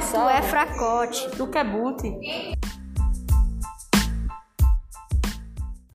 Tu é fracote. Tu que é boot?